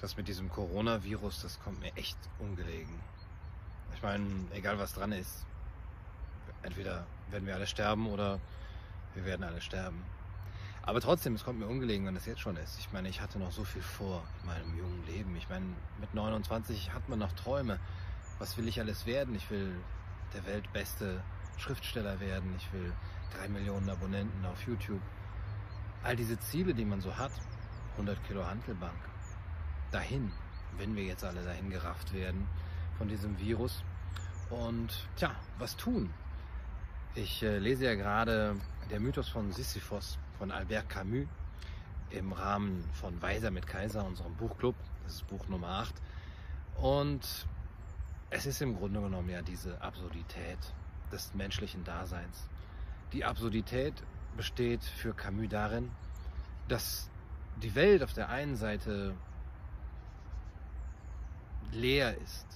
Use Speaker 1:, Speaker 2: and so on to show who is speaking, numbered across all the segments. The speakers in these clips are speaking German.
Speaker 1: das mit diesem Coronavirus, das kommt mir echt ungelegen. Ich meine, egal was dran ist, entweder werden wir alle sterben oder wir werden alle sterben. Aber trotzdem, es kommt mir ungelegen, wenn es jetzt schon ist. Ich meine, ich hatte noch so viel vor in meinem jungen Leben. Ich meine, mit 29 hat man noch Träume. Was will ich alles werden? Ich will der weltbeste Schriftsteller werden. Ich will drei Millionen Abonnenten auf YouTube. All diese Ziele, die man so hat, 100 Kilo Handelbank, dahin, wenn wir jetzt alle dahin gerafft werden von diesem Virus. Und tja, was tun? Ich äh, lese ja gerade der Mythos von Sisyphos von Albert Camus im Rahmen von Weiser mit Kaiser, unserem Buchclub. Das ist Buch Nummer 8. Und es ist im Grunde genommen ja diese Absurdität des menschlichen Daseins. Die Absurdität besteht für Camus darin, dass die Welt auf der einen Seite leer ist,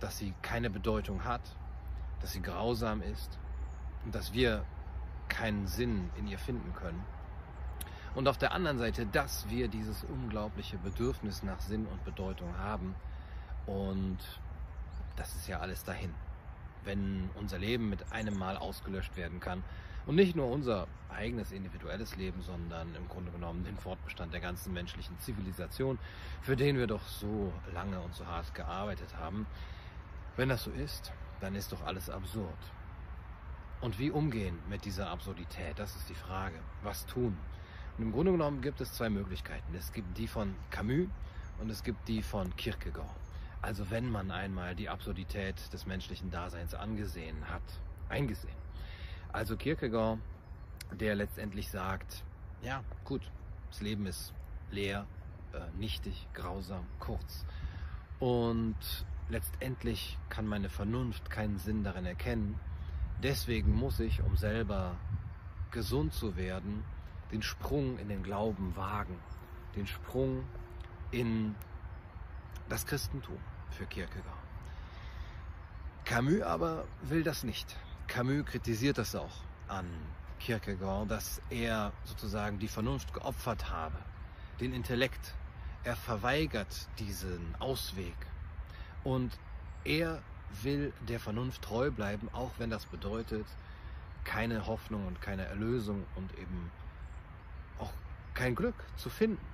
Speaker 1: dass sie keine Bedeutung hat, dass sie grausam ist und dass wir keinen Sinn in ihr finden können. Und auf der anderen Seite, dass wir dieses unglaubliche Bedürfnis nach Sinn und Bedeutung haben. Und das ist ja alles dahin. Wenn unser Leben mit einem Mal ausgelöscht werden kann. Und nicht nur unser eigenes individuelles Leben, sondern im Grunde genommen den Fortbestand der ganzen menschlichen Zivilisation, für den wir doch so lange und so hart gearbeitet haben. Wenn das so ist, dann ist doch alles absurd. Und wie umgehen mit dieser Absurdität? Das ist die Frage. Was tun? Und im Grunde genommen gibt es zwei Möglichkeiten. Es gibt die von Camus und es gibt die von Kierkegaard. Also wenn man einmal die Absurdität des menschlichen Daseins angesehen hat, eingesehen. Also Kierkegaard, der letztendlich sagt, ja gut, das Leben ist leer, äh, nichtig, grausam, kurz. Und letztendlich kann meine Vernunft keinen Sinn darin erkennen, Deswegen muss ich, um selber gesund zu werden, den Sprung in den Glauben wagen, den Sprung in das Christentum für Kierkegaard. Camus aber will das nicht. Camus kritisiert das auch an Kierkegaard, dass er sozusagen die Vernunft geopfert habe, den Intellekt. Er verweigert diesen Ausweg und er will der Vernunft treu bleiben, auch wenn das bedeutet, keine Hoffnung und keine Erlösung und eben auch kein Glück zu finden.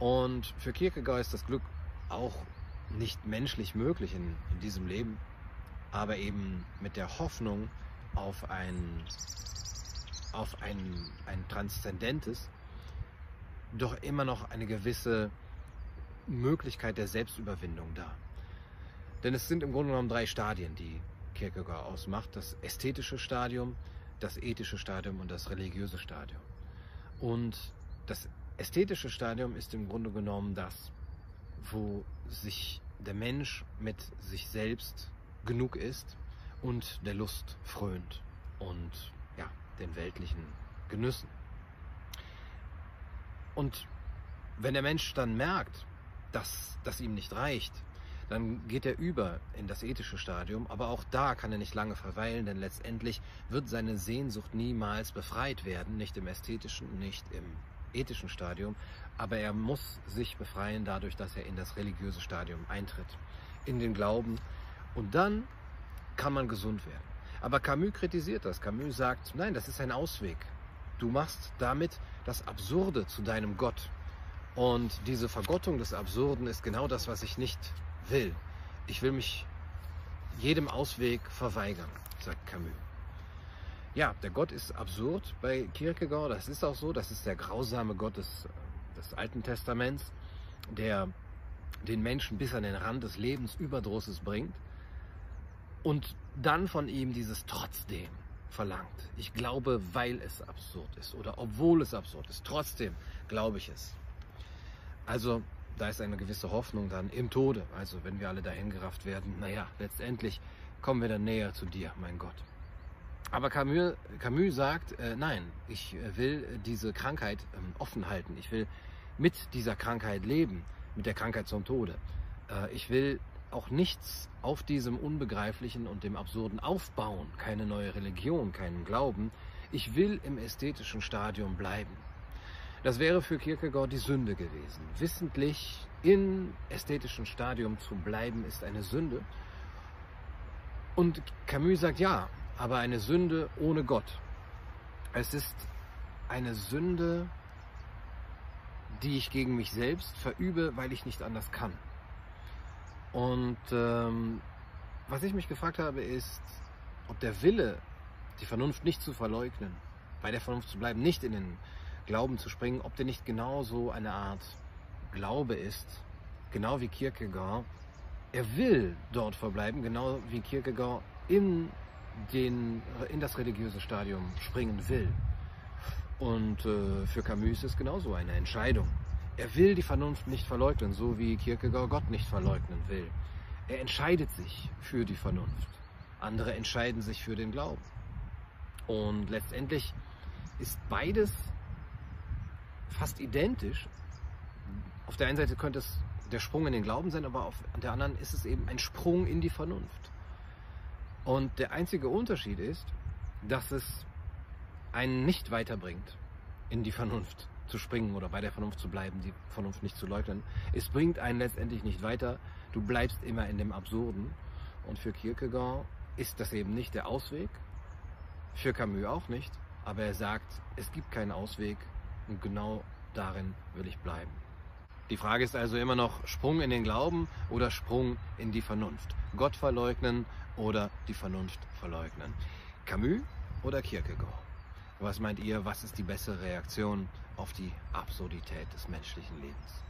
Speaker 1: Und für Kierkegaard ist das Glück auch nicht menschlich möglich in, in diesem Leben, aber eben mit der Hoffnung auf ein, auf ein, ein transzendentes, doch immer noch eine gewisse Möglichkeit der Selbstüberwindung da. Denn es sind im Grunde genommen drei Stadien, die Kierkegaard ausmacht. Das ästhetische Stadium, das ethische Stadium und das religiöse Stadium. Und das ästhetische Stadium ist im Grunde genommen das, wo sich der Mensch mit sich selbst genug ist und der Lust frönt und ja, den weltlichen Genüssen. Und wenn der Mensch dann merkt, dass das ihm nicht reicht, dann geht er über in das ethische Stadium, aber auch da kann er nicht lange verweilen, denn letztendlich wird seine Sehnsucht niemals befreit werden, nicht im ästhetischen, nicht im ethischen Stadium, aber er muss sich befreien dadurch, dass er in das religiöse Stadium eintritt, in den Glauben und dann kann man gesund werden. Aber Camus kritisiert das. Camus sagt, nein, das ist ein Ausweg. Du machst damit das Absurde zu deinem Gott. Und diese Vergottung des Absurden ist genau das, was ich nicht will. Ich will mich jedem Ausweg verweigern, sagt Camus. Ja, der Gott ist absurd bei Kierkegaard. Das ist auch so. Das ist der grausame Gott des, des Alten Testaments, der den Menschen bis an den Rand des Lebensüberdrusses bringt und dann von ihm dieses trotzdem verlangt. Ich glaube, weil es absurd ist oder obwohl es absurd ist. Trotzdem glaube ich es. Also da ist eine gewisse Hoffnung dann im Tode. Also wenn wir alle dahin gerafft werden, naja, letztendlich kommen wir dann näher zu dir, mein Gott. Aber Camus, Camus sagt, äh, nein, ich äh, will diese Krankheit ähm, offen halten. Ich will mit dieser Krankheit leben, mit der Krankheit zum Tode. Äh, ich will auch nichts auf diesem Unbegreiflichen und dem Absurden aufbauen. Keine neue Religion, keinen Glauben. Ich will im ästhetischen Stadium bleiben. Das wäre für Kierkegaard die Sünde gewesen. Wissentlich im ästhetischen Stadium zu bleiben, ist eine Sünde. Und Camus sagt ja, aber eine Sünde ohne Gott. Es ist eine Sünde, die ich gegen mich selbst verübe, weil ich nicht anders kann. Und ähm, was ich mich gefragt habe, ist, ob der Wille, die Vernunft nicht zu verleugnen, bei der Vernunft zu bleiben, nicht in den Glauben zu springen, ob der nicht genauso eine Art Glaube ist, genau wie Kierkegaard. Er will dort verbleiben, genau wie Kierkegaard in, den, in das religiöse Stadium springen will. Und äh, für Camus ist es genauso eine Entscheidung. Er will die Vernunft nicht verleugnen, so wie Kierkegaard Gott nicht verleugnen will. Er entscheidet sich für die Vernunft. Andere entscheiden sich für den Glauben. Und letztendlich ist beides fast identisch. Auf der einen Seite könnte es der Sprung in den Glauben sein, aber auf der anderen ist es eben ein Sprung in die Vernunft. Und der einzige Unterschied ist, dass es einen nicht weiterbringt, in die Vernunft zu springen oder bei der Vernunft zu bleiben, die Vernunft nicht zu leugnen. Es bringt einen letztendlich nicht weiter. Du bleibst immer in dem Absurden. Und für Kierkegaard ist das eben nicht der Ausweg. Für Camus auch nicht. Aber er sagt, es gibt keinen Ausweg und genau darin will ich bleiben. Die Frage ist also immer noch Sprung in den Glauben oder Sprung in die Vernunft. Gott verleugnen oder die Vernunft verleugnen. Camus oder Kierkegaard? Was meint ihr, was ist die bessere Reaktion auf die Absurdität des menschlichen Lebens?